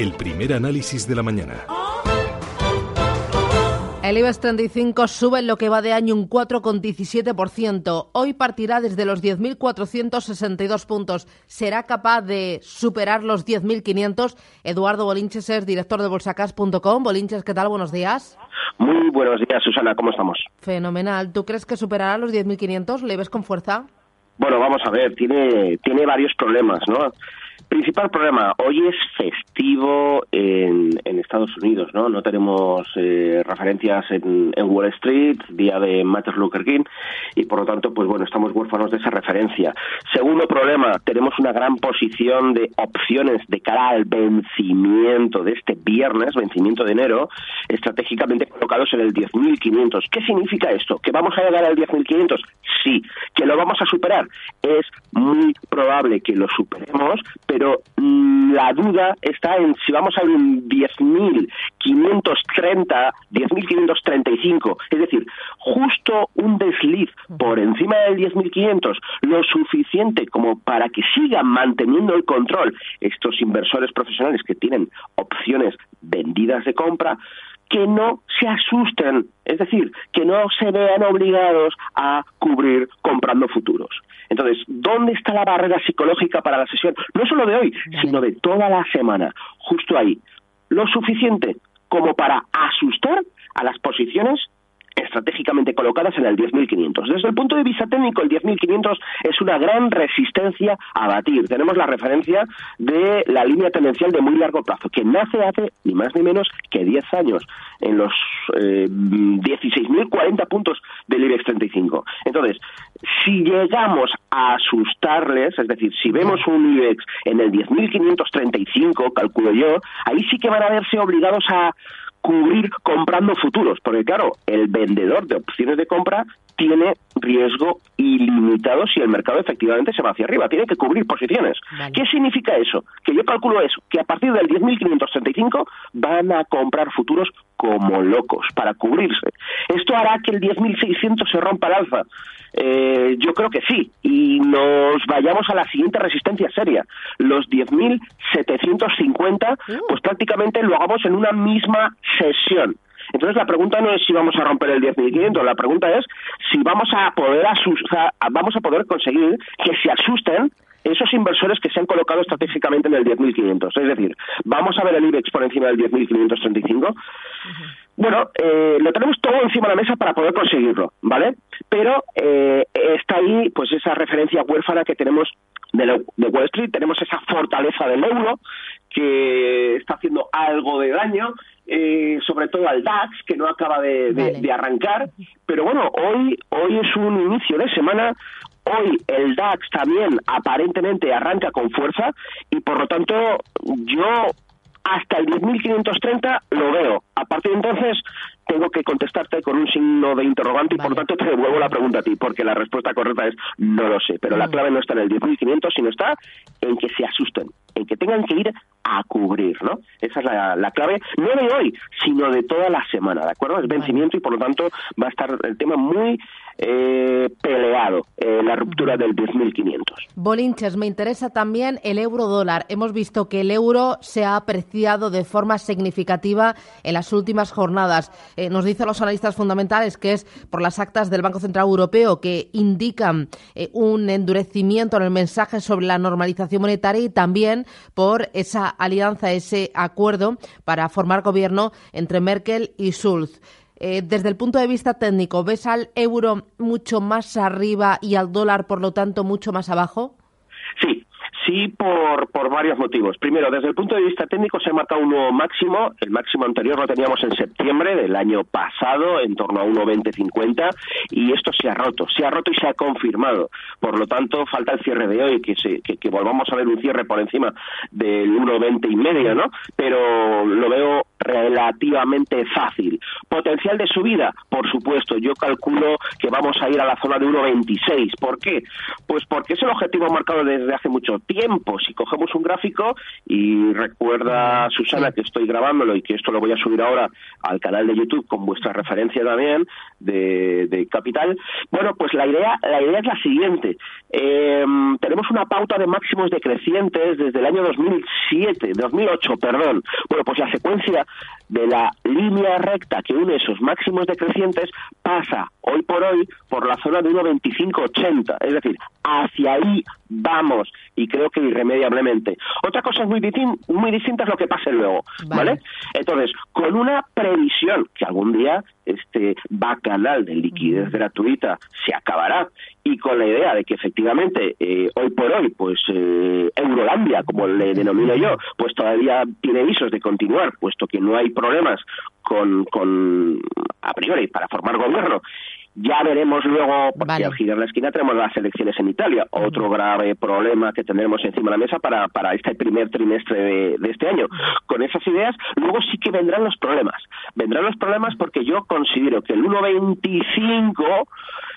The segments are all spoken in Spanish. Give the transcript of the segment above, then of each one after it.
el primer análisis de la mañana. El IBEX 35 sube en lo que va de año un 4,17%. Hoy partirá desde los 10.462 puntos. ¿Será capaz de superar los 10.500? Eduardo Bolinches es director de bolsacas.com. Bolinches, ¿qué tal? Buenos días. Muy buenos días, Susana. ¿Cómo estamos? Fenomenal. ¿Tú crees que superará los 10.500? ¿Le ves con fuerza? Bueno, vamos a ver. Tiene, tiene varios problemas, ¿no? Principal problema, hoy es festivo en, Estados Unidos, ¿no? No tenemos eh, referencias en, Wall Street, día de Martin Luther King, y por lo tanto, pues bueno, estamos huérfanos de esa referencia. Segundo problema, tenemos una gran posición de opciones de cara al vencimiento de este viernes, vencimiento de enero, estratégicamente colocados en el 10.500. ¿Qué significa esto? ¿Que vamos a llegar al 10.500? Sí. ¿Que lo vamos a superar? Es muy probable que lo superemos, pero mm, la duda está en si vamos a ver un 10.530, 10.535, es decir, justo un desliz por encima del 10.500, lo suficiente como para que sigan manteniendo el control estos inversores profesionales que tienen opciones vendidas de compra, que no se asusten, es decir, que no se vean obligados a cubrir comprando futuros. Entonces, ¿dónde está la barrera psicológica para la sesión? No solo de hoy, sino de toda la semana. Justo ahí. Lo suficiente como para asustar a las posiciones estratégicamente colocadas en el 10.500. Desde el punto de vista técnico, el 10.500 es una gran resistencia a batir. Tenemos la referencia de la línea tendencial de muy largo plazo, que nace hace ni más ni menos que 10 años, en los eh, 16.040 puntos del IBEX 35. Entonces, si llegamos a asustarles, es decir, si vemos un IBEX en el 10.535, calculo yo, ahí sí que van a verse obligados a cubrir comprando futuros, porque claro, el vendedor de opciones de compra tiene riesgo ilimitado si el mercado efectivamente se va hacia arriba, tiene que cubrir posiciones. ¿Qué significa eso? Que yo calculo eso, que a partir del 10.535 van a comprar futuros como locos para cubrirse. Esto hará que el 10.600 se rompa al alza. Eh, yo creo que sí, y nos vayamos a la siguiente resistencia seria, los 10.750, uh. pues prácticamente lo hagamos en una misma sesión. Entonces la pregunta no es si vamos a romper el 10.500, la pregunta es si vamos a poder asustar, vamos a poder conseguir que se asusten esos inversores que se han colocado estratégicamente en el 10.500. Es decir, vamos a ver el IBEX por encima del 10.535. Bueno, eh, lo tenemos todo encima de la mesa para poder conseguirlo, ¿vale? Pero eh, está ahí, pues, esa referencia huérfana que tenemos de, Wall Street, tenemos esa fortaleza del euro que está haciendo algo de daño, eh, sobre todo al DAX, que no acaba de, de, arrancar. Pero bueno, hoy, hoy es un inicio de semana, Hoy el DAX también aparentemente arranca con fuerza y por lo tanto yo hasta el 10.530 lo veo. A partir de entonces tengo que contestarte con un signo de interrogante y por lo tanto te devuelvo la pregunta a ti, porque la respuesta correcta es no lo sé. Pero la mm. clave no está en el 10.500, sino está en que se asusten, en que tengan que ir a cubrir, ¿no? Esa es la, clave, no de hoy, sino de toda la semana, ¿de acuerdo? Es vencimiento y por lo tanto va a estar el tema muy eh, peleado, eh, la ruptura del 10.500. Bolinches, me interesa también el euro dólar. Hemos visto que el euro se ha apreciado de forma significativa en las últimas jornadas. Eh, nos dicen los analistas fundamentales que es por las actas del Banco Central Europeo que indican un endurecimiento en el mensaje sobre la normalización monetaria y también por esa alianza, ese acuerdo para formar gobierno entre Merkel y Schulz. Eh, desde el punto de vista técnico, ¿ves al euro mucho más arriba y al dólar, por lo tanto, mucho más abajo? Sí, Sí, por, por varios motivos. Primero, desde el punto de vista técnico se ha marcado un nuevo máximo. El máximo anterior lo teníamos en septiembre del año pasado, en torno a 1,2050, y esto se ha roto. Se ha roto y se ha confirmado. Por lo tanto, falta el cierre de hoy, que, se, que volvamos a ver un cierre por encima del 1,20 y medio, ¿no? Pero lo veo relativamente fácil. Potencial de subida, por supuesto, yo calculo que vamos a ir a la zona de 1,26. ¿Por qué? Pues porque es el objetivo marcado desde hace mucho tiempo. Si cogemos un gráfico y recuerda Susana que estoy grabándolo y que esto lo voy a subir ahora al canal de YouTube con vuestra referencia también de, Capital, bueno, pues la idea, la idea es la siguiente. Em, tenemos tenemos una pauta de máximos decrecientes desde el año 2007, 2008, perdón. Bueno, pues la secuencia de la línea recta que une esos máximos decrecientes pasa hoy por hoy por la zona de 1,2580, es decir, hacia ahí vamos y creo que irremediablemente. Otra cosa muy, muy distinta es lo que pase luego, ¿vale? Entonces, con una previsión que algún día este bacanal de liquidez gratuita se acabará y con la idea de que efectivamente eh, hoy por hoy pues eh, Eurolandia como le denomino yo pues todavía tiene visos de continuar puesto que no hay problemas con, con a priori para formar gobierno ya veremos luego, porque al girar la esquina tenemos las elecciones en Italia, otro grave problema que tendremos encima de la mesa para, para este primer trimestre de, de, este año. Con esas ideas, luego sí que vendrán los problemas. Vendrán los problemas porque yo considero que el 1.25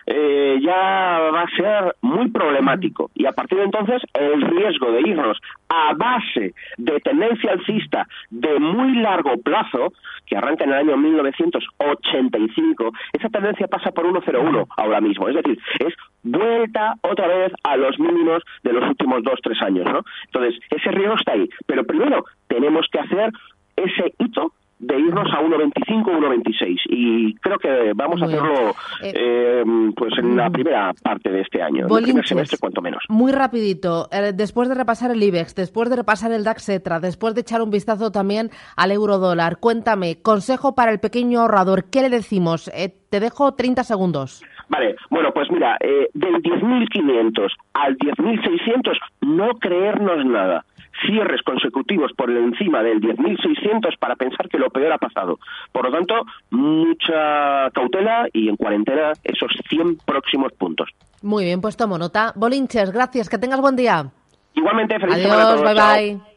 eh, ya va a ser muy problemático y a partir de entonces el riesgo de irnos a base de tendencia alcista de muy largo plazo, que arranca en el año 1985, esa tendencia pasa por 1,01 ahora mismo. Es decir, es vuelta otra vez a los mínimos de los últimos dos, tres años. ¿no? Entonces, ese riesgo está ahí. Pero primero tenemos que hacer ese hito de irnos a 1.25 1.26 y creo que vamos a hacerlo eh, eh, pues en la primera parte de este año, en el primer semestre cuanto menos. Muy rapidito, eh, después de repasar el IBEX, después de repasar el DAX ETRA, después de echar un vistazo también al euro dólar, cuéntame, consejo para el pequeño ahorrador, ¿qué le decimos? te dejo 30 segundos. Vale, bueno, pues mira, del 10.500 al 10.600 no creernos nada cierres consecutivos por encima del 10.600 para pensar que lo peor ha pasado. Por lo tanto, mucha cautela y en cuarentena esos 100 próximos puntos. Muy bien, pues tomo nota. Bolinches, gracias, que tengas buen día. Igualmente, feliz Adiós, bye bye.